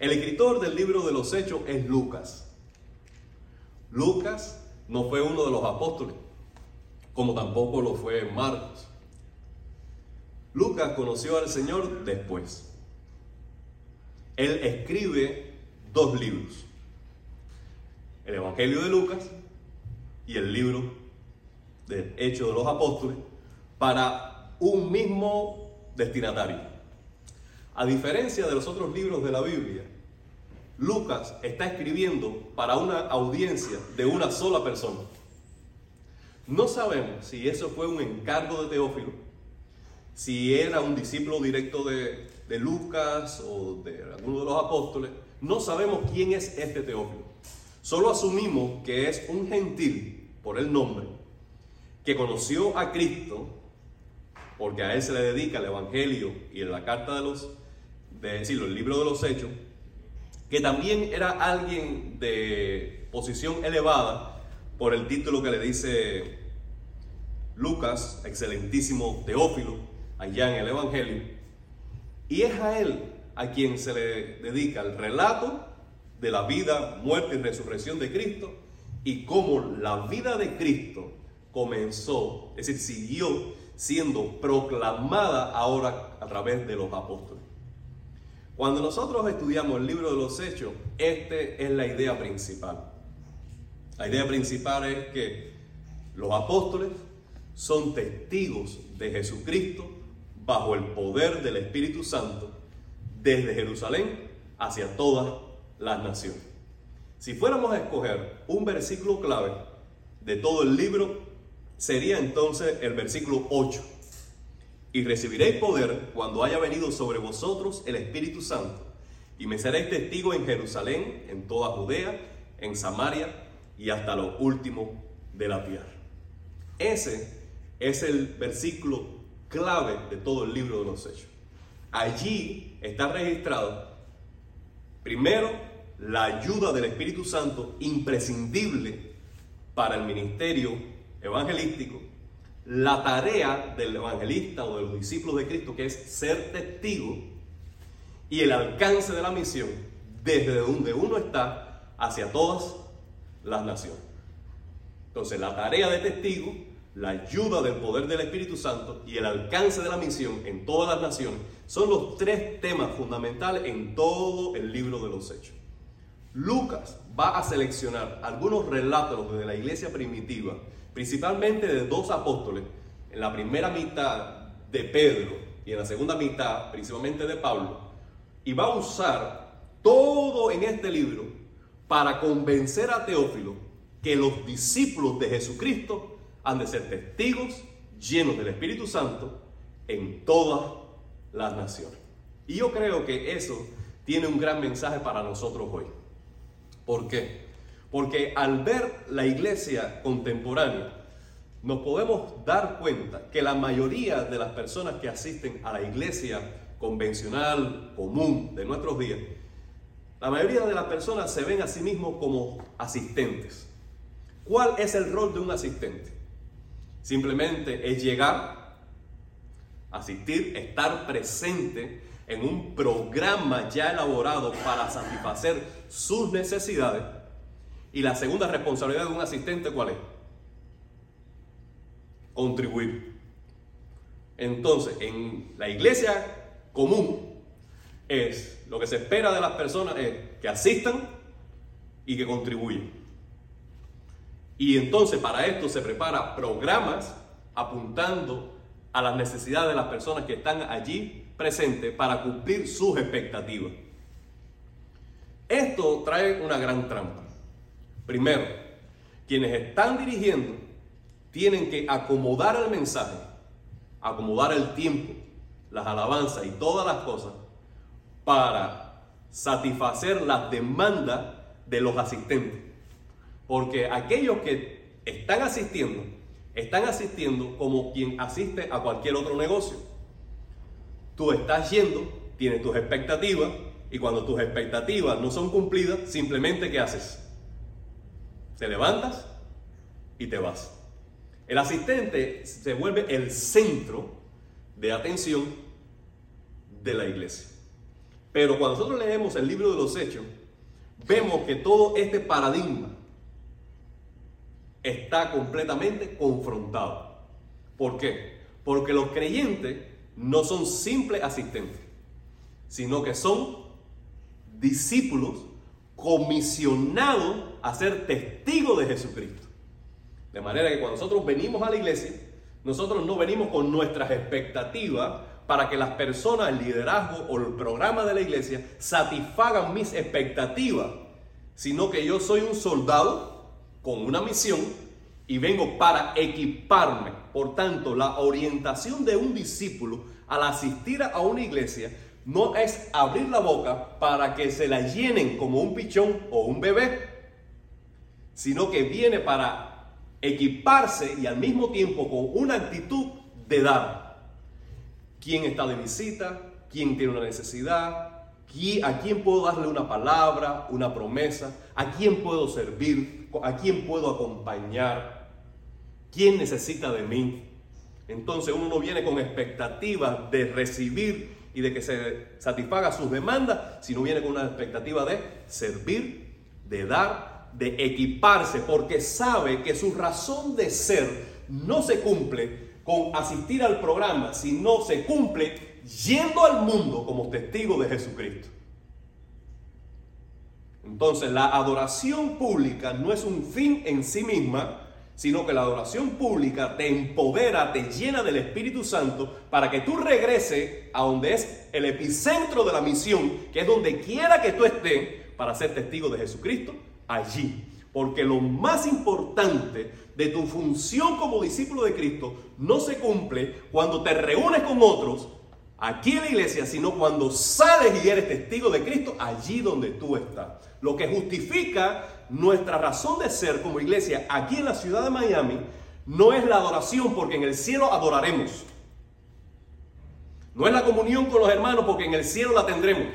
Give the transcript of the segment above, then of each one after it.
El escritor del libro de los Hechos es Lucas. Lucas no fue uno de los apóstoles, como tampoco lo fue Marcos. Lucas conoció al Señor después. Él escribe dos libros. El Evangelio de Lucas y el libro de Hechos de los Apóstoles para un mismo destinatario. A diferencia de los otros libros de la Biblia, Lucas está escribiendo para una audiencia de una sola persona. No sabemos si eso fue un encargo de Teófilo, si era un discípulo directo de, Lucas o de alguno de los apóstoles. No sabemos quién es este Teófilo. Solo asumimos que es un gentil, por el nombre, que conoció a Cristo, porque a él se le dedica el Evangelio y la carta de los, de decirlo, el libro de los Hechos, que también era alguien de posición elevada por el título que le dice Lucas, excelentísimo Teófilo, allá en el Evangelio. Y es a él a quien se le dedica el relato de la vida, muerte y resurrección de Cristo y cómo la vida de Cristo comenzó, es decir, siguió siendo proclamada ahora a través de los apóstoles. Cuando nosotros estudiamos el libro de los Hechos, esta es la idea principal. La idea principal es que los apóstoles son testigos de Jesucristo bajo el poder del Espíritu Santo desde Jerusalén hacia todas las naciones. Si fuéramos a escoger un versículo clave de todo el libro, sería entonces el versículo 8. Y recibiréis poder cuando haya venido sobre vosotros el Espíritu Santo, y me seréis testigo en Jerusalén, en toda Judea, en Samaria y hasta lo último de la tierra. Ese es el versículo clave de todo el libro de los Hechos. Allí está registrado, primero, la ayuda del Espíritu Santo imprescindible para el ministerio evangelístico, la tarea del evangelista o de los discípulos de Cristo, que es ser testigo, y el alcance de la misión desde donde uno está hacia todas las naciones. Entonces, la tarea de testigo, la ayuda del poder del Espíritu Santo y el alcance de la misión en todas las naciones son los tres temas fundamentales en todo el libro de los Hechos. Lucas va a seleccionar algunos relatos de la iglesia primitiva, principalmente de dos apóstoles, en la primera mitad de Pedro y en la segunda mitad principalmente de Pablo, y va a usar todo en este libro para convencer a Teófilo que los discípulos de Jesucristo han de ser testigos llenos del Espíritu Santo en todas las naciones. Y yo creo que eso tiene un gran mensaje para nosotros hoy. ¿Por qué? Porque al ver la iglesia contemporánea, nos podemos dar cuenta que la mayoría de las personas que asisten a la iglesia convencional, común de nuestros días, la mayoría de las personas se ven a sí mismos como asistentes. ¿Cuál es el rol de un asistente? Simplemente es llegar, asistir, estar presente en un programa ya elaborado para satisfacer sus necesidades. Y la segunda responsabilidad de un asistente, ¿cuál es? Contribuir. Entonces, en la iglesia común es lo que se espera de las personas es que asistan y que contribuyan. Y entonces para esto se prepara programas apuntando a las necesidades de las personas que están allí presente para cumplir sus expectativas. Esto trae una gran trampa. Primero, quienes están dirigiendo tienen que acomodar el mensaje, acomodar el tiempo, las alabanzas y todas las cosas para satisfacer las demandas de los asistentes. Porque aquellos que están asistiendo, están asistiendo como quien asiste a cualquier otro negocio. Tú estás yendo, tienes tus expectativas y cuando tus expectativas no son cumplidas, simplemente ¿qué haces? Te levantas y te vas. El asistente se vuelve el centro de atención de la iglesia. Pero cuando nosotros leemos el libro de los Hechos, vemos que todo este paradigma está completamente confrontado. ¿Por qué? Porque los creyentes no son simples asistentes, sino que son discípulos comisionados a ser testigos de Jesucristo. De manera que cuando nosotros venimos a la iglesia, nosotros no venimos con nuestras expectativas para que las personas, el liderazgo o el programa de la iglesia satisfagan mis expectativas, sino que yo soy un soldado con una misión y vengo para equiparme. Por tanto, la orientación de un discípulo al asistir a una iglesia no es abrir la boca para que se la llenen como un pichón o un bebé, sino que viene para equiparse y al mismo tiempo con una actitud de dar. Quién está de visita, quién tiene una necesidad, a quién puedo darle una palabra, una promesa, a quién puedo servir, a quién puedo acompañar, quién necesita de mí. Entonces uno no viene con expectativas de recibir y de que se satisfaga sus demandas, sino viene con una expectativa de servir, de dar, de equiparse, porque sabe que su razón de ser no se cumple con asistir al programa si no se cumple yendo al mundo como testigo de Jesucristo. Entonces la adoración pública no es un fin en sí misma, sino que la adoración pública te empodera, te llena del Espíritu Santo para que tú regreses a donde es el epicentro de la misión, que es donde quiera que tú estés, para ser testigo de Jesucristo, allí. Porque lo más importante de tu función como discípulo de Cristo no se cumple cuando te reúnes con otros aquí en la iglesia, sino cuando sales y eres testigo de Cristo allí donde tú estás. Lo que justifica nuestra razón de ser como iglesia aquí en la ciudad de Miami no es la adoración porque en el cielo adoraremos. No es la comunión con los hermanos porque en el cielo la tendremos.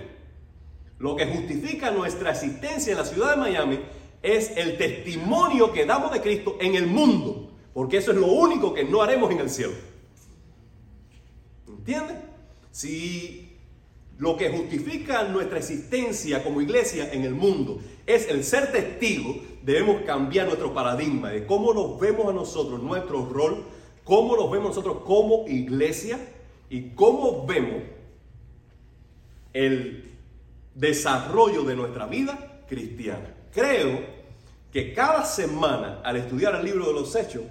Lo que justifica nuestra existencia en la ciudad de Miami es el testimonio que damos de Cristo en el mundo, porque eso es lo único que no haremos en el cielo. ¿Entiendes? Si lo que justifica nuestra existencia como iglesia en el mundo es el ser testigo, debemos cambiar nuestro paradigma de cómo nos vemos a nosotros, nuestro rol, cómo nos vemos nosotros como iglesia y cómo vemos el desarrollo de nuestra vida cristiana. Creo que cada semana, al estudiar el libro de los Hechos,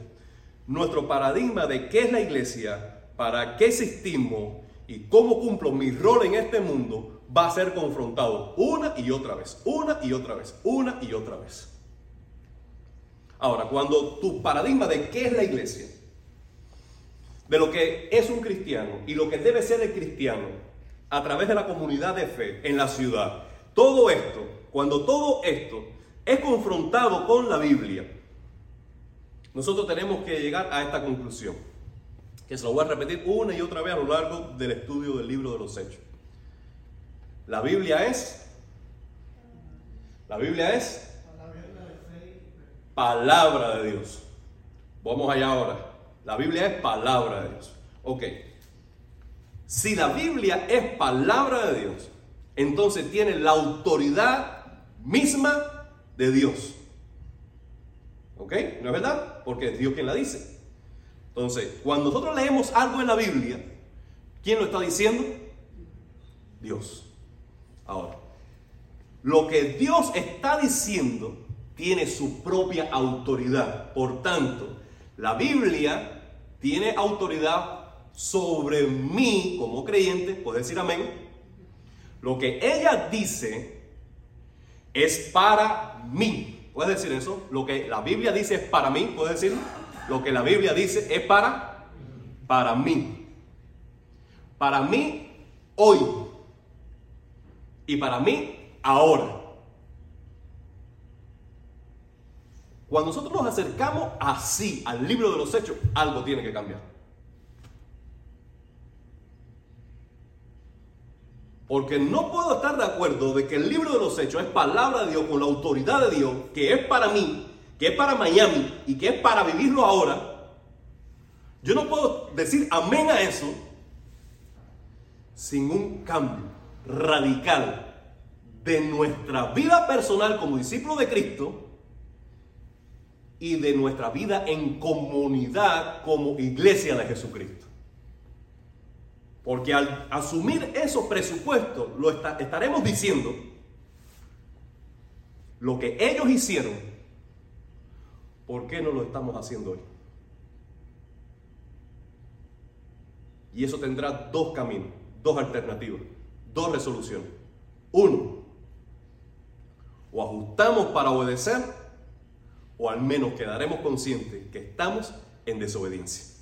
nuestro paradigma de qué es la iglesia, para qué existimos y cómo cumplo mi rol en este mundo va a ser confrontado una y otra vez, una y otra vez, una y otra vez. Ahora, cuando tu paradigma de qué es la iglesia, de lo que es un cristiano y lo que debe ser el cristiano a través de la comunidad de fe en la ciudad, todo esto, cuando todo esto es confrontado con la Biblia, nosotros tenemos que llegar a esta conclusión, que se lo voy a repetir una y otra vez a lo largo del estudio del libro de los Hechos. La Biblia es, la Biblia es palabra de Dios. Vamos allá ahora. La Biblia es palabra de Dios. Ok. Si la Biblia es palabra de Dios, entonces tiene la autoridad misma de Dios. ¿Ok? ¿No es verdad? Porque es Dios quien la dice. Entonces, cuando nosotros leemos algo en la Biblia, ¿quién lo está diciendo? Dios. Ahora, lo que Dios está diciendo tiene su propia autoridad. Por tanto, la Biblia tiene autoridad sobre mí como creyente, puede decir amén. Lo que ella dice es para mí. ¿Puedes decir eso? Lo que la Biblia dice es para mí. ¿Puedes decirlo? Lo que la Biblia dice es para, para mí. Para mí hoy. Y para mí ahora. Cuando nosotros nos acercamos así al libro de los hechos, algo tiene que cambiar. Porque no puedo estar de acuerdo de que el libro de los hechos es palabra de Dios con la autoridad de Dios, que es para mí, que es para Miami y que es para vivirlo ahora. Yo no puedo decir amén a eso sin un cambio radical de nuestra vida personal como discípulo de Cristo y de nuestra vida en comunidad como iglesia de Jesucristo. Porque al asumir esos presupuestos, lo estaremos diciendo lo que ellos hicieron, ¿por qué no lo estamos haciendo hoy? Y eso tendrá dos caminos, dos alternativas, dos resoluciones. Uno, o ajustamos para obedecer, o al menos quedaremos conscientes que estamos en desobediencia.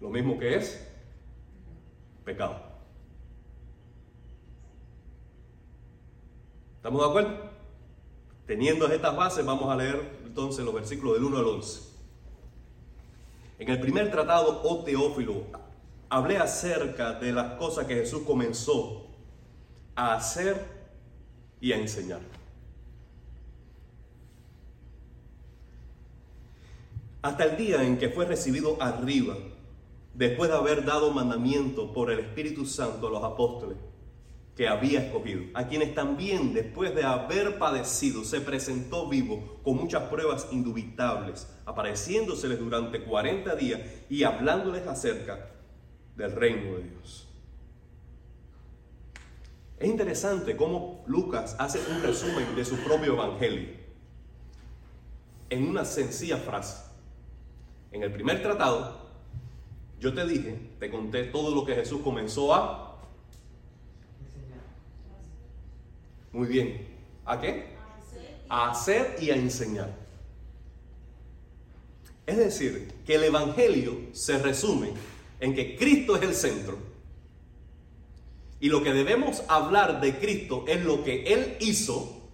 Lo mismo que es pecado. ¿Estamos de acuerdo? Teniendo estas bases, vamos a leer entonces los versículos del 1 al 11. En el primer tratado, oh Teófilo, hablé acerca de las cosas que Jesús comenzó a hacer y a enseñar. Hasta el día en que fue recibido arriba después de haber dado mandamiento por el Espíritu Santo a los apóstoles que había escogido, a quienes también después de haber padecido se presentó vivo con muchas pruebas indubitables, apareciéndoseles durante 40 días y hablándoles acerca del reino de Dios. Es interesante cómo Lucas hace un resumen de su propio evangelio en una sencilla frase. En el primer tratado, yo te dije, te conté todo lo que Jesús comenzó a... Muy bien. ¿A qué? A hacer y a enseñar. Es decir, que el Evangelio se resume en que Cristo es el centro. Y lo que debemos hablar de Cristo es lo que Él hizo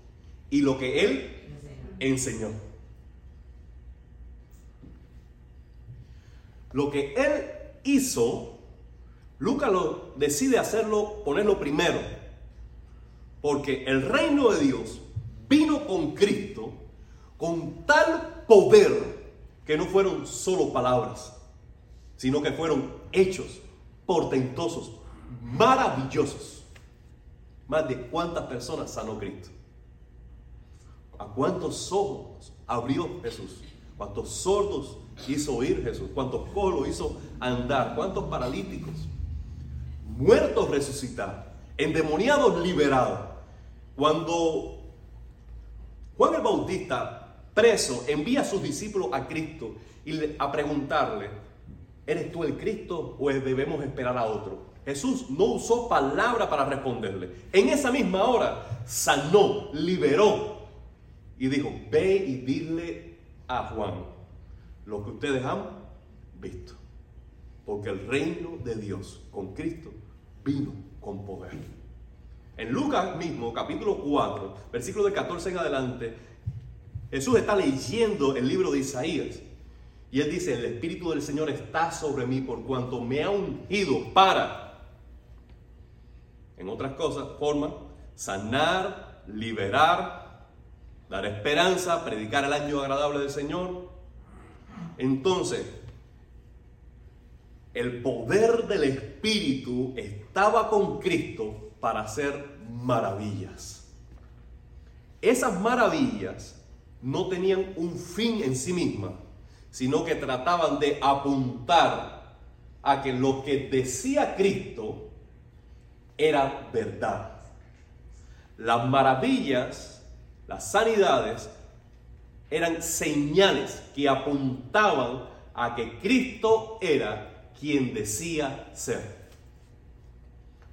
y lo que Él enseñó. Lo que Él hizo, Lucas decide hacerlo, ponerlo primero, porque el reino de Dios vino con Cristo con tal poder que no fueron solo palabras, sino que fueron hechos portentosos, maravillosos. Más de cuántas personas sanó Cristo. ¿A cuántos ojos abrió Jesús? ¿Cuántos sordos hizo oír Jesús? ¿Cuántos colos hizo andar? ¿Cuántos paralíticos? Muertos resucitados, endemoniados liberados. Cuando Juan el Bautista, preso, envía a sus discípulos a Cristo y a preguntarle, ¿eres tú el Cristo o debemos esperar a otro? Jesús no usó palabra para responderle. En esa misma hora sanó, liberó y dijo, ve y dile a Juan lo que ustedes han visto. Porque el reino de Dios con Cristo vino con poder. En Lucas mismo, capítulo 4, versículo de 14 en adelante, Jesús está leyendo el libro de Isaías. Y él dice, el Espíritu del Señor está sobre mí por cuanto me ha ungido para, en otras cosas, forma, sanar, liberar, dar esperanza, predicar el año agradable del Señor, entonces, el poder del Espíritu estaba con Cristo para hacer maravillas. Esas maravillas no tenían un fin en sí mismas, sino que trataban de apuntar a que lo que decía Cristo era verdad. Las maravillas, las sanidades, eran señales que apuntaban a que Cristo era quien decía ser.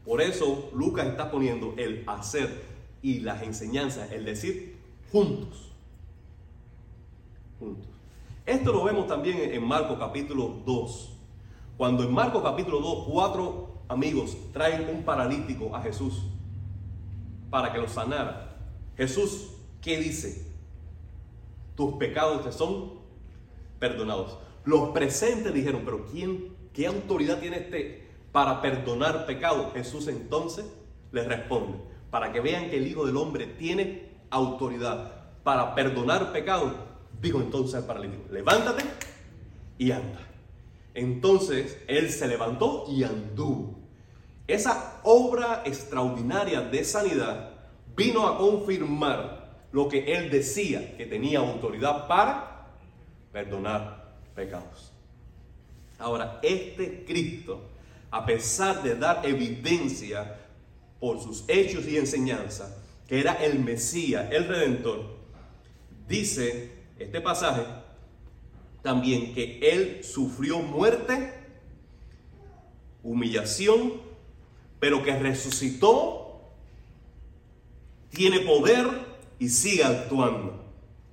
Por eso Lucas está poniendo el hacer y las enseñanzas, el decir, juntos. Juntos. Esto lo vemos también en Marcos capítulo 2. Cuando en Marcos capítulo 2, cuatro amigos traen un paralítico a Jesús para que lo sanara. Jesús, ¿qué dice? tus pecados te son perdonados. Los presentes dijeron, pero ¿quién, qué autoridad tiene este para perdonar pecados? Jesús entonces les responde, para que vean que el Hijo del Hombre tiene autoridad para perdonar pecados. Dijo entonces al paralítico, levántate y anda. Entonces él se levantó y anduvo. esa obra extraordinaria de sanidad vino a confirmar lo que él decía, que tenía autoridad para perdonar pecados. Ahora, este Cristo, a pesar de dar evidencia por sus hechos y enseñanzas, que era el Mesías, el Redentor, dice este pasaje también que él sufrió muerte, humillación, pero que resucitó, tiene poder y sigue actuando.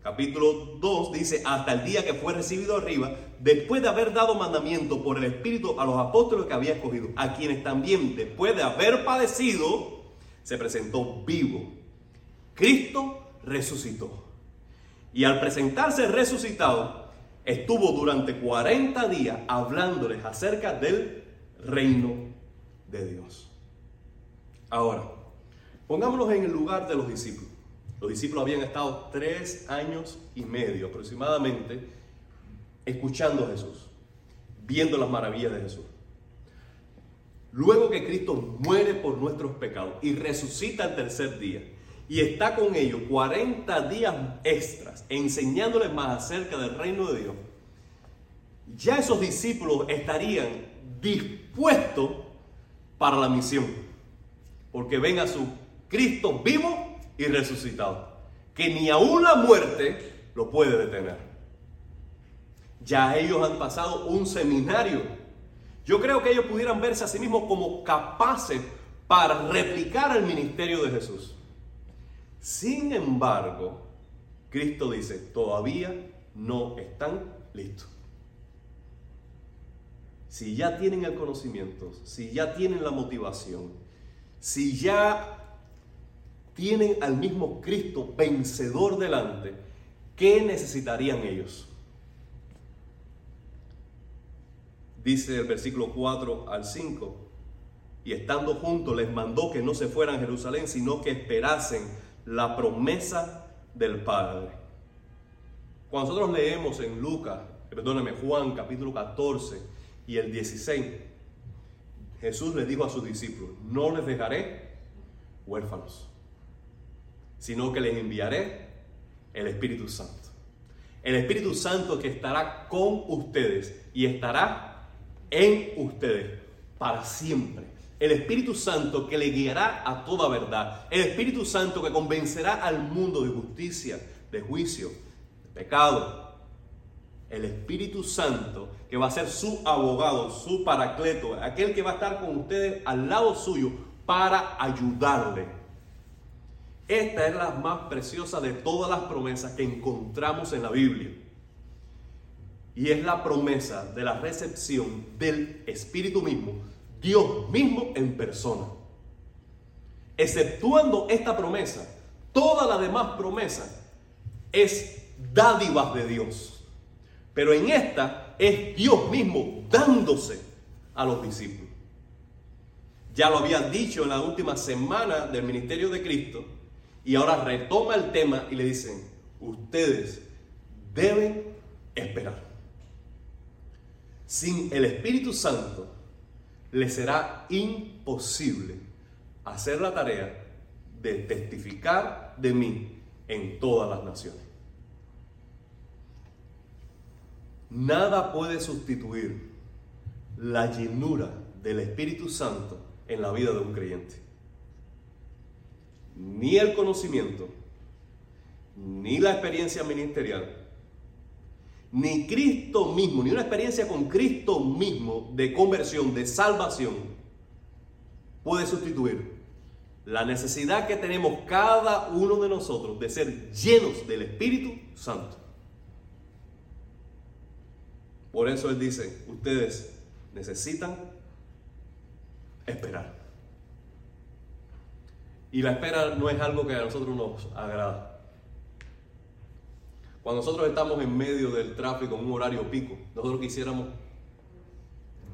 Capítulo 2 dice, hasta el día que fue recibido arriba, después de haber dado mandamiento por el Espíritu a los apóstoles que había escogido, a quienes también, después de haber padecido, se presentó vivo. Cristo resucitó. Y al presentarse resucitado, estuvo durante 40 días hablándoles acerca del reino de Dios. Ahora, pongámonos en el lugar de los discípulos. Los discípulos habían estado tres años y medio aproximadamente escuchando a Jesús, viendo las maravillas de Jesús. Luego que Cristo muere por nuestros pecados y resucita el tercer día, y está con ellos 40 días extras enseñándoles más acerca del reino de Dios, ya esos discípulos estarían dispuestos para la misión, porque ven a su Cristo vivo y resucitado, que ni aún la muerte lo puede detener. Ya ellos han pasado un seminario. Yo creo que ellos pudieran verse a sí mismos como capaces para replicar el ministerio de Jesús. Sin embargo, Cristo dice, todavía no están listos. Si ya tienen el conocimiento, si ya tienen la motivación, si ya tienen al mismo Cristo vencedor delante, ¿qué necesitarían ellos? Dice el versículo 4 al 5, y estando juntos les mandó que no se fueran a Jerusalén, sino que esperasen la promesa del Padre. Cuando nosotros leemos en Lucas, perdóneme, Juan capítulo 14 y el 16, Jesús le dijo a sus discípulos, no les dejaré huérfanos, sino que les enviaré el Espíritu Santo. El Espíritu Santo que estará con ustedes y estará en ustedes para siempre el Espíritu Santo que le guiará a toda verdad. El Espíritu Santo que convencerá al mundo de justicia, de juicio, de pecado. El Espíritu Santo que va a ser su abogado, su paracleto, aquel que va a estar con ustedes al lado suyo para ayudarle. Esta es la más preciosa de todas las promesas que encontramos en la Biblia. Y es la promesa de la recepción del Espíritu mismo Dios mismo en persona. Exceptuando esta promesa, toda la demás promesa es dádivas de Dios. Pero en esta es Dios mismo dándose a los discípulos. Ya lo había dicho en la última semana del ministerio de Cristo y ahora retoma el tema y le dicen, ustedes deben esperar. Sin el Espíritu Santo le será imposible hacer la tarea de testificar de mí en todas las naciones. Nada puede sustituir la llenura del Espíritu Santo en la vida de un creyente. Ni el conocimiento, ni la experiencia ministerial, ni Cristo mismo, ni una experiencia con Cristo mismo de conversión, de salvación, puede sustituir la necesidad que tenemos cada uno de nosotros de ser llenos del Espíritu Santo. Por eso Él dice, ustedes necesitan esperar. Y la espera no es algo que a nosotros nos agrada. Cuando nosotros estamos en medio del tráfico en un horario pico, nosotros quisiéramos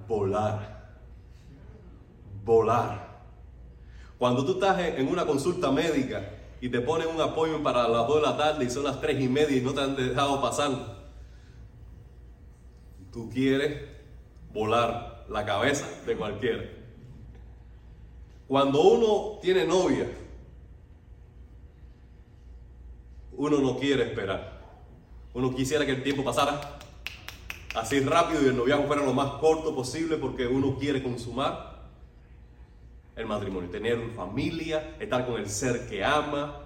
volar. Volar. Cuando tú estás en una consulta médica y te ponen un apoyo para las 2 de la tarde y son las 3 y media y no te han dejado pasar, tú quieres volar la cabeza de cualquiera. Cuando uno tiene novia, uno no quiere esperar. Uno quisiera que el tiempo pasara así rápido y el noviazgo fuera lo más corto posible porque uno quiere consumar el matrimonio, tener familia, estar con el ser que ama,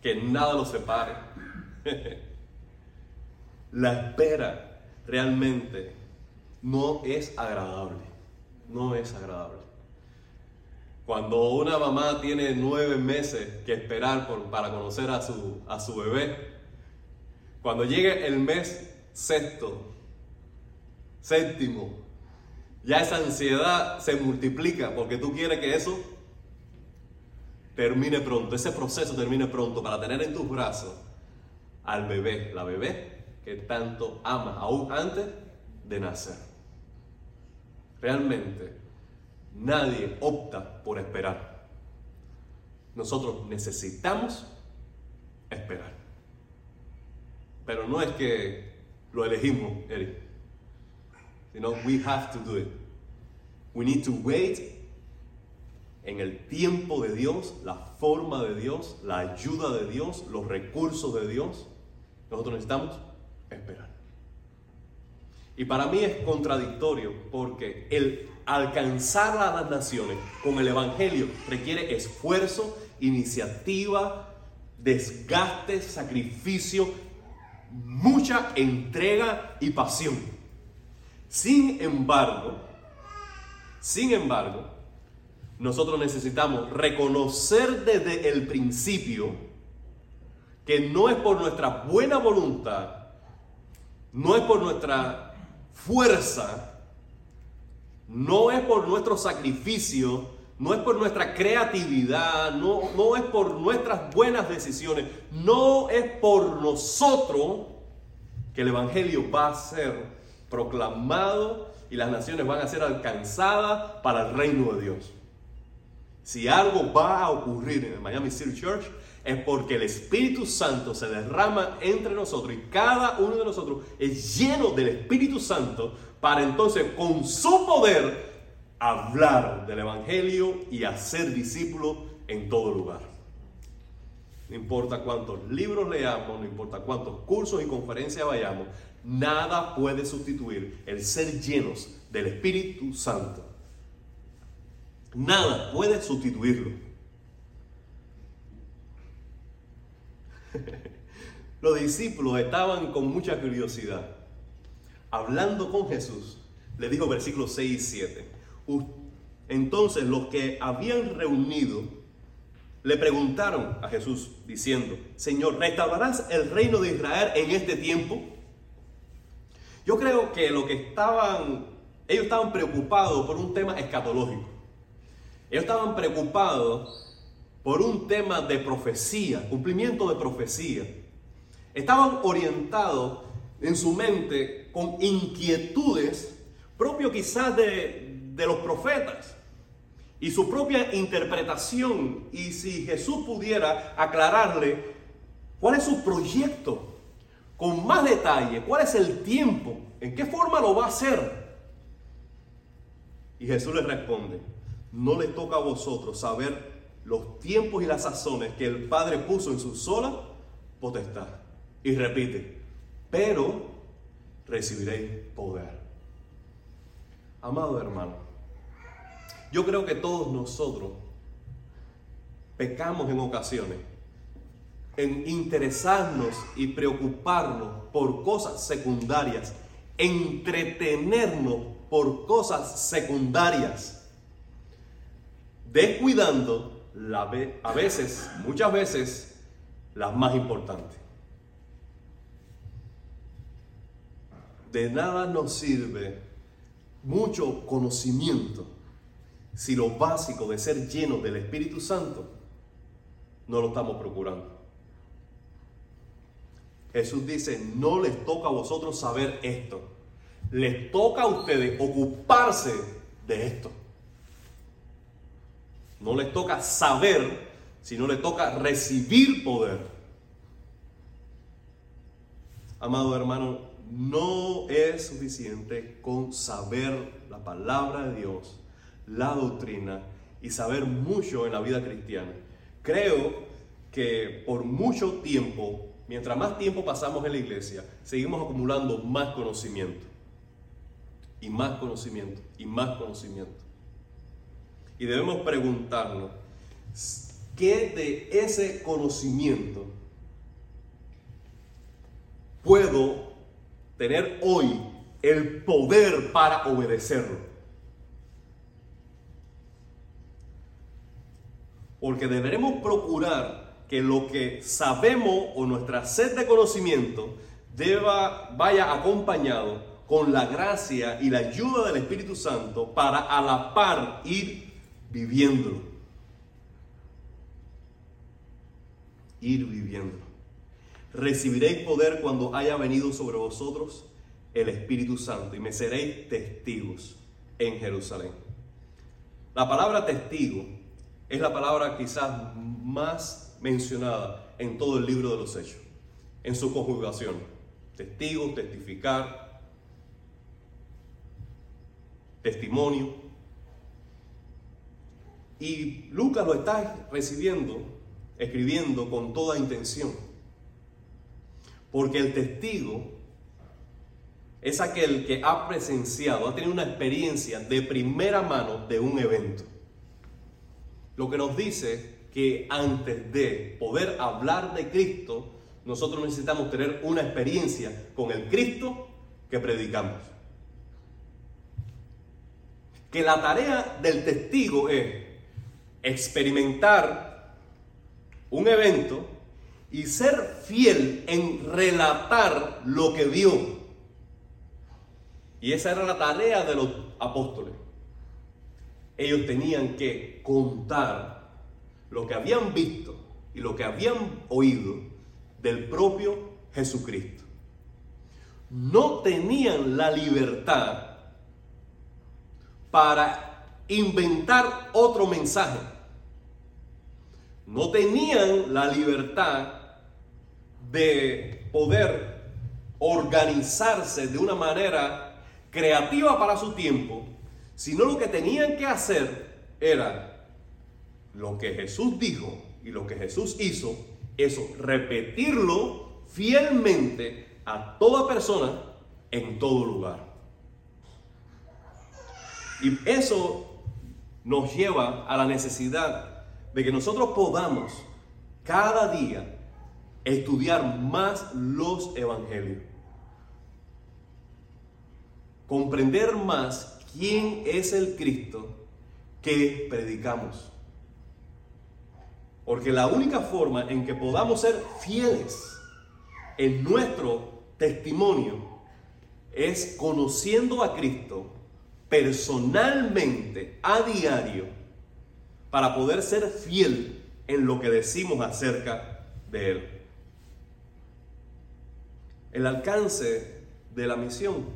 que nada lo separe. La espera realmente no es agradable, no es agradable. Cuando una mamá tiene nueve meses que esperar para conocer a su, a su bebé, cuando llegue el mes sexto, séptimo, ya esa ansiedad se multiplica porque tú quieres que eso termine pronto, ese proceso termine pronto para tener en tus brazos al bebé, la bebé que tanto amas aún antes de nacer. Realmente Nadie opta por esperar. Nosotros necesitamos esperar. Pero no es que lo elegimos, Eric. Sino we have to do it. We need to wait en el tiempo de Dios, la forma de Dios, la ayuda de Dios, los recursos de Dios. Nosotros necesitamos esperar. Y para mí es contradictorio porque el alcanzar a las naciones con el Evangelio requiere esfuerzo, iniciativa, desgaste, sacrificio, mucha entrega y pasión. Sin embargo, sin embargo, nosotros necesitamos reconocer desde el principio que no es por nuestra buena voluntad, no es por nuestra fuerza, no es por nuestro sacrificio, no es por nuestra creatividad, no, no es por nuestras buenas decisiones, no es por nosotros que el Evangelio va a ser proclamado y las naciones van a ser alcanzadas para el reino de Dios. Si algo va a ocurrir en el Miami City Church es porque el Espíritu Santo se derrama entre nosotros y cada uno de nosotros es lleno del Espíritu Santo para entonces con su poder hablar del Evangelio y hacer discípulos en todo lugar. No importa cuántos libros leamos, no importa cuántos cursos y conferencias vayamos, nada puede sustituir el ser llenos del Espíritu Santo. Nada puede sustituirlo. Los discípulos estaban con mucha curiosidad hablando con Jesús, le dijo versículos 6 y 7. Entonces los que habían reunido le preguntaron a Jesús diciendo, Señor, ¿restaurarás el reino de Israel en este tiempo? Yo creo que lo que estaban, ellos estaban preocupados por un tema escatológico. Ellos estaban preocupados por un tema de profecía, cumplimiento de profecía. Estaban orientados en su mente con inquietudes propio quizás de, de los profetas y su propia interpretación. Y si Jesús pudiera aclararle cuál es su proyecto con más detalle, cuál es el tiempo, en qué forma lo va a hacer. Y Jesús le responde, no le toca a vosotros saber los tiempos y las sazones que el Padre puso en su sola potestad. Y repite, pero recibiréis poder. Amado hermano, yo creo que todos nosotros pecamos en ocasiones en interesarnos y preocuparnos por cosas secundarias, entretenernos por cosas secundarias, descuidando a veces, muchas veces, las más importantes. de nada nos sirve mucho conocimiento si lo básico de ser lleno del Espíritu Santo no lo estamos procurando. Jesús dice, no les toca a vosotros saber esto. Les toca a ustedes ocuparse de esto. No les toca saber, sino les toca recibir poder. Amado hermano, no es suficiente con saber la palabra de Dios, la doctrina y saber mucho en la vida cristiana. Creo que por mucho tiempo, mientras más tiempo pasamos en la iglesia, seguimos acumulando más conocimiento. Y más conocimiento, y más conocimiento. Y debemos preguntarnos, ¿qué de ese conocimiento puedo tener hoy el poder para obedecerlo? Porque deberemos procurar que lo que sabemos o nuestra sed de conocimiento deba, vaya acompañado con la gracia y la ayuda del Espíritu Santo para a la par ir viviéndolo. Ir viviéndolo. Recibiréis poder cuando haya venido sobre vosotros el Espíritu Santo y me seréis testigos en Jerusalén. La palabra testigo es la palabra quizás más mencionada en todo el libro de los Hechos, en su conjugación. Testigo, testificar, testimonio. Y Lucas lo está recibiendo, escribiendo con toda intención. Porque el testigo es aquel que ha presenciado, ha tenido una experiencia de primera mano de un evento lo que nos dice que antes de poder hablar de Cristo, nosotros necesitamos tener una experiencia con el Cristo que predicamos. Que la tarea del testigo es experimentar un evento y ser fiel en relatar lo que vio. Y esa era la tarea de los apóstoles ellos tenían que contar lo que habían visto y lo que habían oído del propio Jesucristo. No tenían la libertad para inventar otro mensaje. No tenían la libertad de poder organizarse de una manera creativa para su tiempo sino lo que tenían que hacer era lo que Jesús dijo y lo que Jesús hizo, eso, repetirlo fielmente a toda persona en todo lugar. Y eso nos lleva a la necesidad de que nosotros podamos cada día estudiar más los evangelios. Comprender más quién es el Cristo que predicamos. Porque la única forma en que podamos ser fieles en nuestro testimonio es conociendo a Cristo personalmente, a diario, para poder ser fiel en lo que decimos acerca de Él. El alcance de la misión,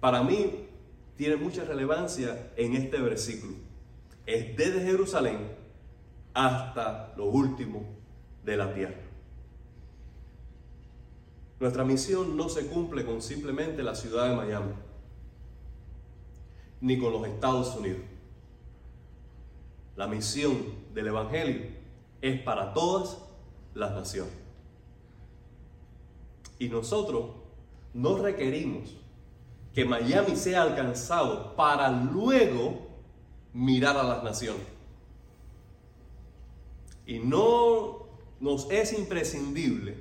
para mí, tiene mucha relevancia en este versículo. Es desde Jerusalén hasta lo último de la tierra. Nuestra misión no se cumple con simplemente la ciudad de Miami, ni con los Estados Unidos. La misión del Evangelio es para todas las naciones. Y nosotros no requerimos que Miami sea alcanzado para luego mirar a las naciones. Y no nos es imprescindible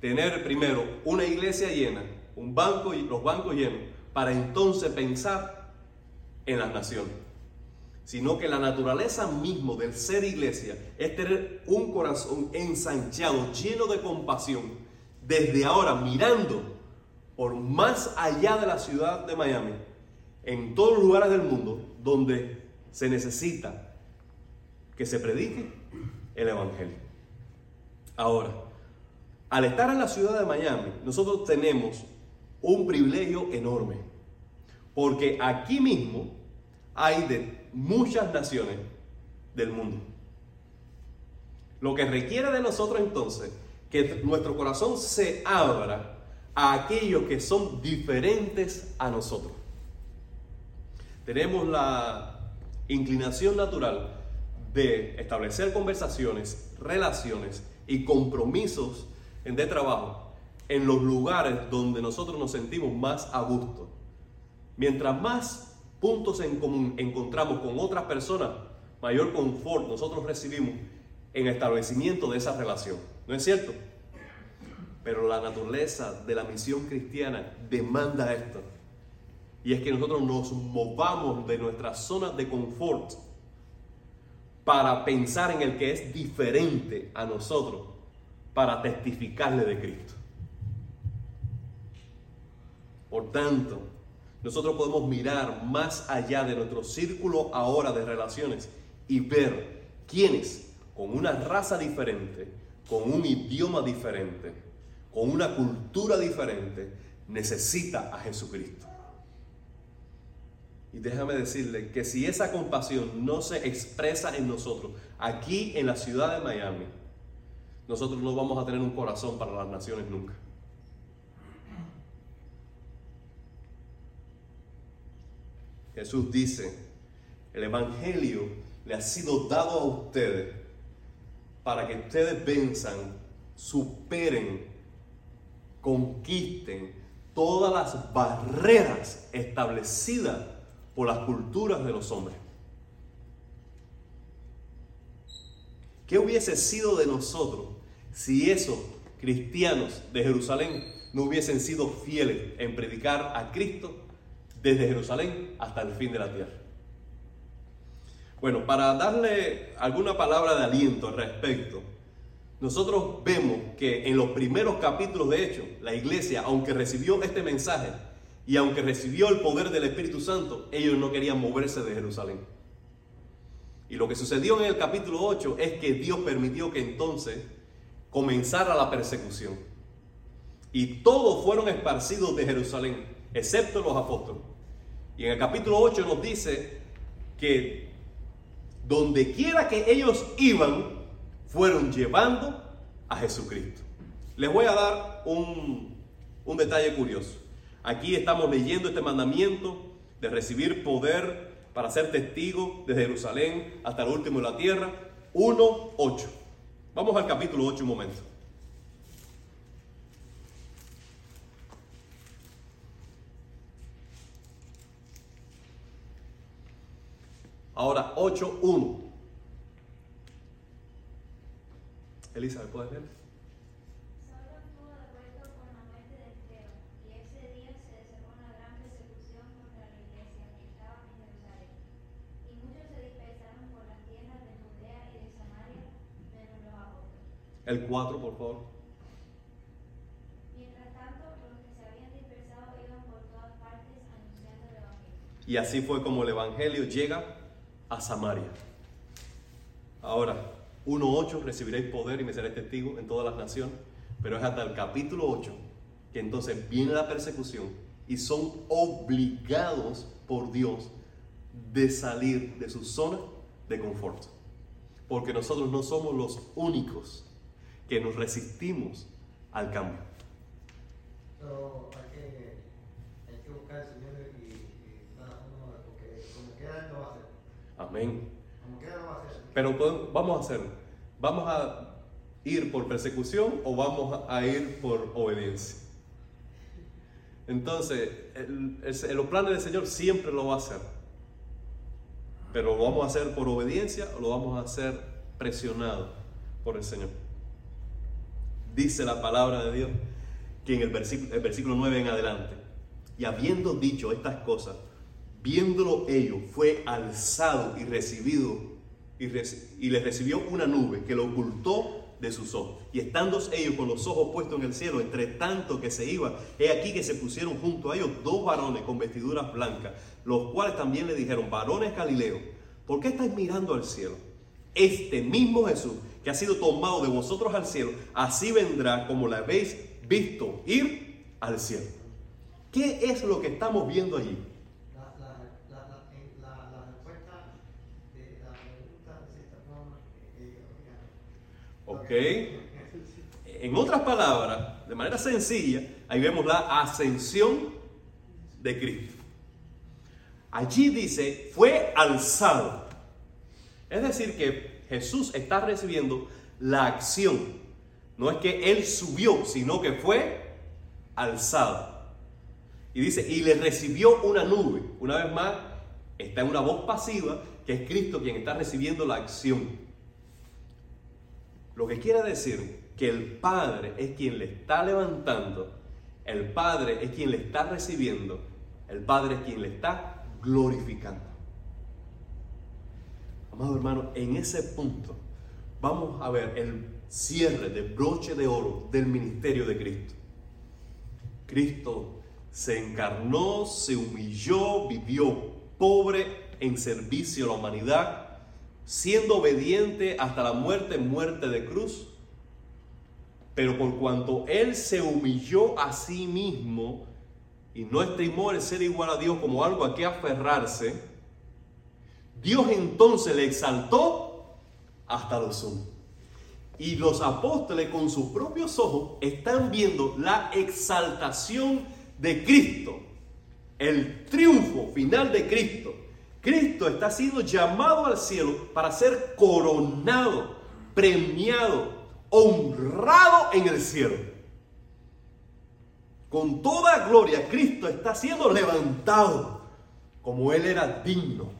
tener primero una iglesia llena, un banco y los bancos llenos, para entonces pensar en las naciones. Sino que la naturaleza mismo del ser iglesia es tener un corazón ensanchado, lleno de compasión, desde ahora mirando por más allá de la ciudad de Miami, en todos los lugares del mundo donde se necesita que se predique el Evangelio. Ahora, al estar en la ciudad de Miami, nosotros tenemos un privilegio enorme, porque aquí mismo hay de muchas naciones del mundo. Lo que requiere de nosotros entonces que nuestro corazón se abra a aquellos que son diferentes a nosotros. Tenemos la inclinación natural de establecer conversaciones, relaciones y compromisos de trabajo en los lugares donde nosotros nos sentimos más a gusto. Mientras más puntos en común encontramos con otras personas, mayor confort nosotros recibimos en establecimiento de esa relación. ¿No es cierto? Pero la naturaleza de la misión cristiana demanda esto. Y es que nosotros nos movamos de nuestra zona de confort para pensar en el que es diferente a nosotros, para testificarle de Cristo. Por tanto, nosotros podemos mirar más allá de nuestro círculo ahora de relaciones y ver quiénes con una raza diferente, con un idioma diferente, con una cultura diferente, necesita a Jesucristo. Y déjame decirle que si esa compasión no se expresa en nosotros, aquí en la ciudad de Miami, nosotros no vamos a tener un corazón para las naciones nunca. Jesús dice, el Evangelio le ha sido dado a ustedes para que ustedes venzan, superen, conquisten todas las barreras establecidas por las culturas de los hombres. ¿Qué hubiese sido de nosotros si esos cristianos de Jerusalén no hubiesen sido fieles en predicar a Cristo desde Jerusalén hasta el fin de la tierra? Bueno, para darle alguna palabra de aliento al respecto, nosotros vemos que en los primeros capítulos de Hechos, la iglesia, aunque recibió este mensaje, y aunque recibió el poder del Espíritu Santo, ellos no querían moverse de Jerusalén. Y lo que sucedió en el capítulo 8 es que Dios permitió que entonces comenzara la persecución. Y todos fueron esparcidos de Jerusalén, excepto los apóstoles. Y en el capítulo 8 nos dice que donde quiera que ellos iban, fueron llevando a Jesucristo. Les voy a dar un, un detalle curioso. Aquí estamos leyendo este mandamiento de recibir poder para ser testigo desde Jerusalén hasta el último de la tierra. 1.8. Vamos al capítulo 8 un momento. Ahora 8.1. Elizabeth, ¿puedes leer? El 4, por favor. Mientras tanto, los que se habían dispersado iban por todas partes anunciando el Evangelio. Y así fue como el Evangelio llega a Samaria. Ahora, 1.8, recibiréis poder y me seréis testigo en todas las naciones. Pero es hasta el capítulo 8 que entonces viene la persecución y son obligados por Dios de salir de su zona de confort. Porque nosotros no somos los únicos que nos resistimos al cambio hay que, hay que buscar al Señor y, y cada uno, porque como quiera Él lo va a hacer. Amén. Pero podemos- vamos a hacerlo. ¿Vamos a ir por persecución o vamos a ir por obediencia? Entonces, el- el- los planes del Señor siempre lo va a hacer. Pero lo vamos a hacer por obediencia o lo vamos a hacer presionado por el Señor. Dice la palabra de Dios que en el versículo, el versículo 9 en adelante, y habiendo dicho estas cosas, viéndolo ellos, fue alzado y recibido, y, les recibió una nube que lo ocultó de sus ojos. Y estando ellos con los ojos puestos en el cielo, entre tanto que se iba, he aquí que se pusieron junto a ellos dos varones con vestiduras blancas, los cuales también le dijeron, varones Galileo, ¿por qué estáis mirando al cielo? Este mismo Jesús que ha sido tomado de vosotros al cielo, así vendrá como la habéis visto ir al cielo. ¿Qué es lo que estamos viendo allí? La, la, la, la, en la, la respuesta de la pregunta de esta forma, eh, En otras palabras, de manera sencilla, ahí vemos la ascensión de Cristo. Allí dice, fue alzado. Es decir, que Jesús está recibiendo la acción. No es que Él subió, sino que fue alzado. Y dice, y le recibió una nube. Una vez más, está en una voz pasiva, que es Cristo quien está recibiendo la acción. Lo que quiere decir que el Padre es quien le está levantando, el Padre es quien le está recibiendo, el Padre es quien le está glorificando. Amado hermano, en ese punto vamos a ver el cierre de broche de oro del ministerio de Cristo. Cristo se encarnó, se humilló, vivió pobre en servicio a la humanidad, siendo obediente hasta la muerte, muerte de cruz. Pero por cuanto Él se humilló a sí mismo y no estimó el ser igual a Dios como algo a que aferrarse, Dios entonces le exaltó hasta lo sumo. Y los apóstoles con sus propios ojos están viendo la exaltación de Cristo, el triunfo final de Cristo. Cristo está siendo llamado al cielo para ser coronado, premiado, honrado en el cielo. Con toda gloria, Cristo está siendo levantado como Él era digno.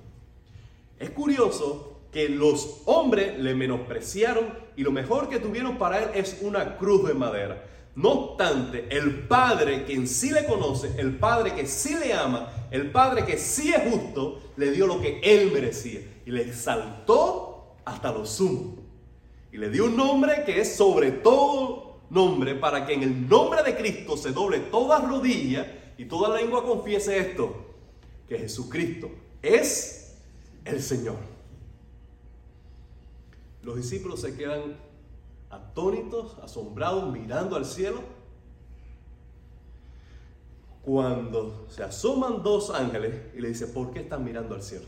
Es curioso que los hombres le menospreciaron y lo mejor que tuvieron para Él es una cruz de madera. No obstante, el Padre, quien sí le conoce, el Padre que sí le ama, el Padre que sí es justo, le dio lo que Él merecía y le exaltó hasta lo sumo. Y le dio un nombre que es sobre todo nombre para que en el nombre de Cristo se doble toda rodilla y toda lengua confiese esto, que Jesucristo es el Señor. Los discípulos se quedan atónitos, asombrados, mirando al cielo. Cuando se asoman dos ángeles y le dice, ¿por qué están mirando al cielo?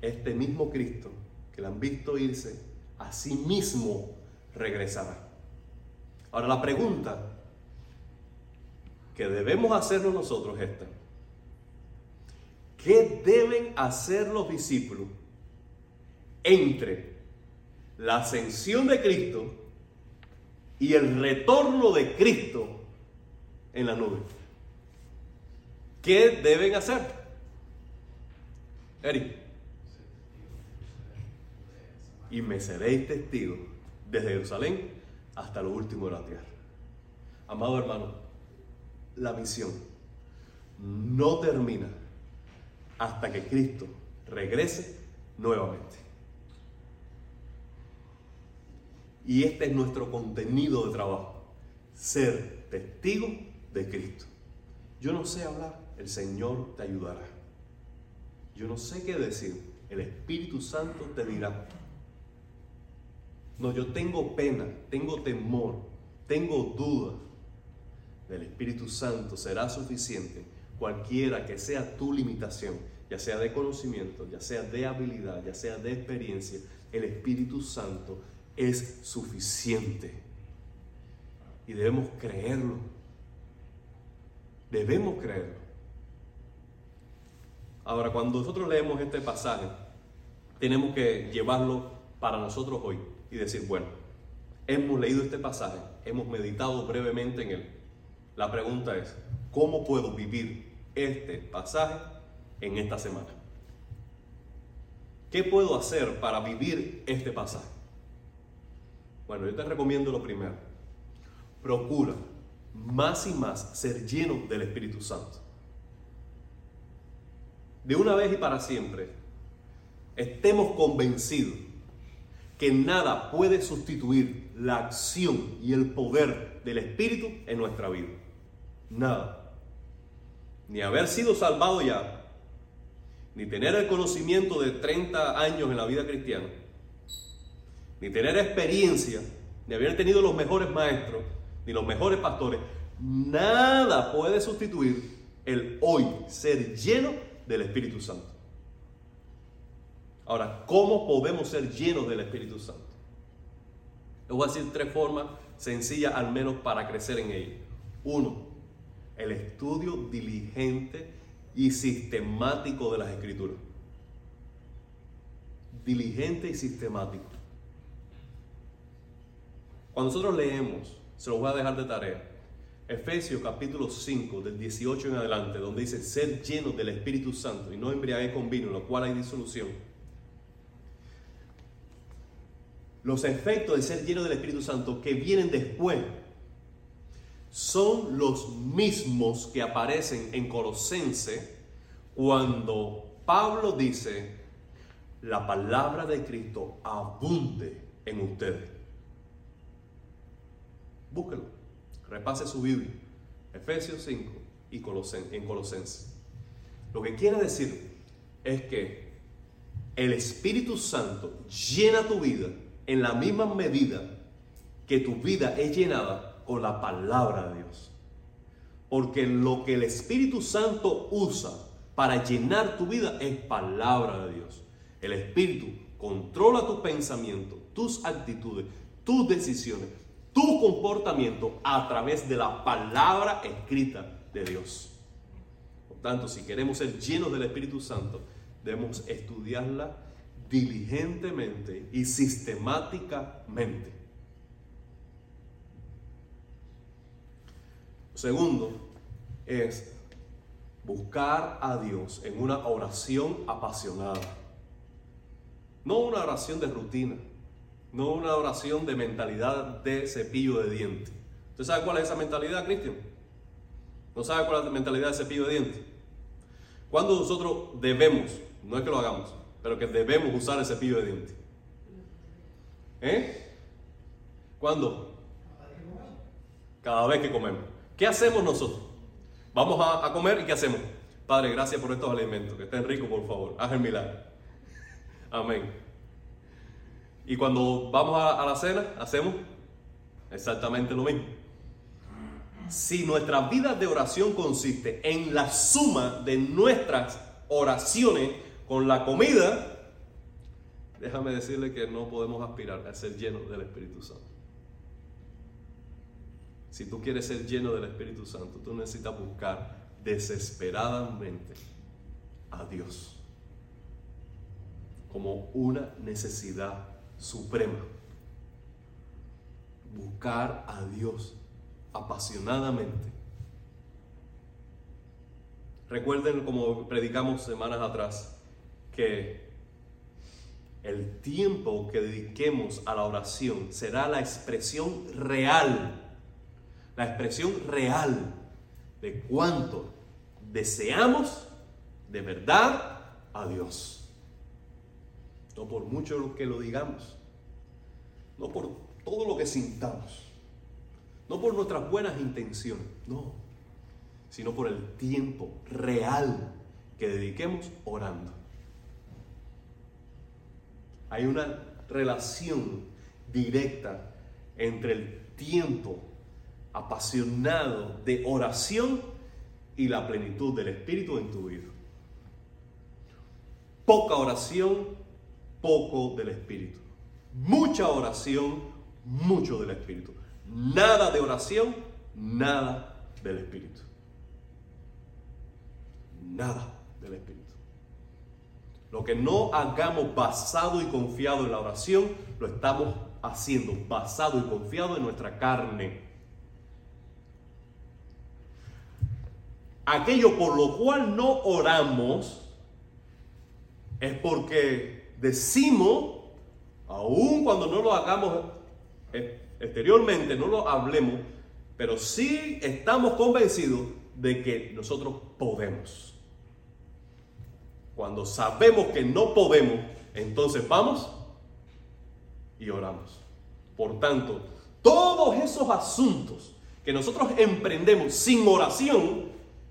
Este mismo Cristo que la han visto irse, a sí mismo regresará. Ahora la pregunta que debemos hacernos nosotros es esta. ¿Qué deben hacer los discípulos entre la ascensión de Cristo y el retorno de Cristo en la nube? ¿Qué deben hacer? Eric y me seréis testigos desde Jerusalén hasta lo último de la tierra. Amado hermano, la misión no termina hasta que Cristo regrese nuevamente. Y este es nuestro contenido de trabajo, ser testigo de Cristo. Yo no sé hablar, el Señor te ayudará. Yo no sé qué decir, el Espíritu Santo te dirá. No, yo tengo pena, tengo temor, tengo duda. del Espíritu Santo será suficiente, cualquiera que sea tu limitación, ya sea de conocimiento, ya sea de habilidad, ya sea de experiencia, el Espíritu Santo es suficiente. Y debemos creerlo. Debemos creerlo. Ahora, cuando nosotros leemos este pasaje, tenemos que llevarlo para nosotros hoy y decir, bueno, hemos leído este pasaje, hemos meditado brevemente en él. La pregunta es, ¿cómo puedo vivir este pasaje en esta semana? ¿Qué puedo hacer para vivir este pasaje? Bueno, yo te recomiendo lo primero. Procura más y más ser lleno del Espíritu Santo. De una vez y para siempre, estemos convencidos que nada puede sustituir la acción y el poder del Espíritu en nuestra vida. Nada. Ni haber sido salvado ya, ni tener el conocimiento de 30 años en la vida cristiana, ni tener experiencia, ni haber tenido los mejores maestros, ni los mejores pastores. Nada puede sustituir el hoy ser lleno del Espíritu Santo. Ahora, ¿cómo podemos ser llenos del Espíritu Santo? Les voy a decir tres formas sencillas al menos para crecer en ella. Uno, el estudio diligente y sistemático de las escrituras. diligente y sistemático. Cuando nosotros leemos, se los voy a dejar de tarea, Efesios capítulo 5, del 18 en adelante, donde dice ser llenos del Espíritu Santo y no embriaguez con vino, en lo cual hay disolución. Los efectos de ser lleno del Espíritu Santo que vienen después son los mismos que aparecen en Colosense cuando Pablo dice, la palabra de Cristo abunde en ustedes. Búsquelo, repase su Biblia, Efesios 5 y en Colosenses. Lo que quiere decir es que el Espíritu Santo llena tu vida en la misma medida que tu vida es llenada con la palabra de Dios. Porque lo que el Espíritu Santo usa para llenar tu vida es palabra de Dios. El Espíritu controla tu pensamiento, tus actitudes, tus decisiones, tu comportamiento a través de la palabra escrita de Dios. Por tanto, si queremos ser llenos del Espíritu Santo, debemos estudiarla diligentemente y sistemáticamente. Segundo es buscar a Dios en una oración apasionada. No una oración de rutina, no una oración de mentalidad de cepillo de dientes. ¿Usted sabe cuál es esa mentalidad, Cristian? ¿No sabe cuál es la mentalidad de cepillo de dientes? Cuando nosotros debemos, no es que lo hagamos, pero que debemos usar el cepillo de dientes. ¿Eh? ¿Cuándo? Cada vez que comemos. ¿Qué hacemos nosotros? Vamos a, comer y ¿qué hacemos? Padre, gracias por estos alimentos, que estén ricos, por favor. Haz el milagro. Amén. Y cuando vamos a, la cena, hacemos exactamente lo mismo. Si nuestra vida de oración consiste en la suma de nuestras oraciones, con la comida, déjame decirle que no podemos aspirar a ser llenos del Espíritu Santo. Si tú quieres ser lleno del Espíritu Santo, tú necesitas buscar desesperadamente a Dios como una necesidad suprema. Buscar a Dios apasionadamente. Recuerden como predicamos semanas atrás, que el tiempo que dediquemos a la oración será la expresión real, la expresión real de cuánto deseamos de verdad a Dios. No por mucho que lo digamos, no por todo lo que sintamos, no por nuestras buenas intenciones, no, sino por el tiempo real que dediquemos orando. Hay una relación directa entre el tiempo apasionado de oración y la plenitud del Espíritu en tu vida. Poca oración, poco del Espíritu. Mucha oración, mucho del Espíritu. Nada de oración, nada del Espíritu. Nada del Espíritu. Lo que no hagamos basado y confiado en la oración, lo estamos haciendo basado y confiado en nuestra carne. Aquello por lo cual no oramos es porque decimos, aun cuando no lo hagamos exteriormente, no lo hablemos, pero sí estamos convencidos de que nosotros podemos. Cuando sabemos que no podemos, entonces vamos y oramos. Por tanto, todos esos asuntos que nosotros emprendemos sin oración,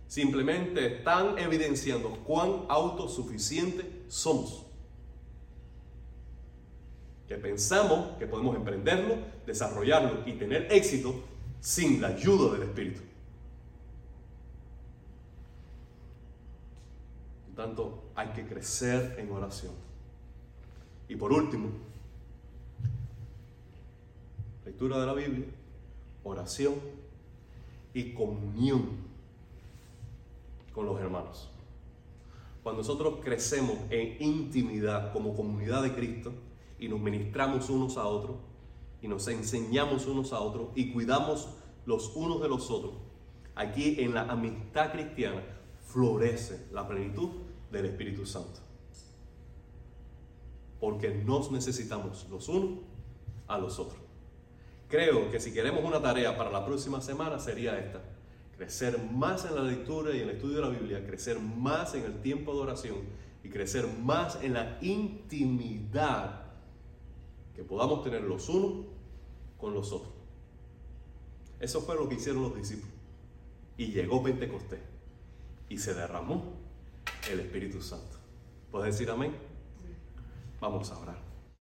simplemente están evidenciando cuán autosuficientes somos. Que pensamos que podemos emprenderlo, desarrollarlo y tener éxito sin la ayuda del Espíritu. tanto, hay que crecer en oración. Y por último, lectura de la Biblia, oración y comunión con los hermanos. Cuando nosotros crecemos en intimidad como comunidad de Cristo y nos ministramos unos a otros y nos enseñamos unos a otros y cuidamos los unos de los otros, aquí en la amistad cristiana florece la plenitud del Espíritu Santo. Porque nos necesitamos los unos a los otros. Creo que si queremos una tarea para la próxima semana sería esta. Crecer más en la lectura y en el estudio de la Biblia, crecer más en el tiempo de oración y crecer más en la intimidad que podamos tener los unos con los otros. Eso fue lo que hicieron los discípulos. Y llegó Pentecostés y se derramó el Espíritu Santo. ¿Puedes decir amén? Vamos a orar.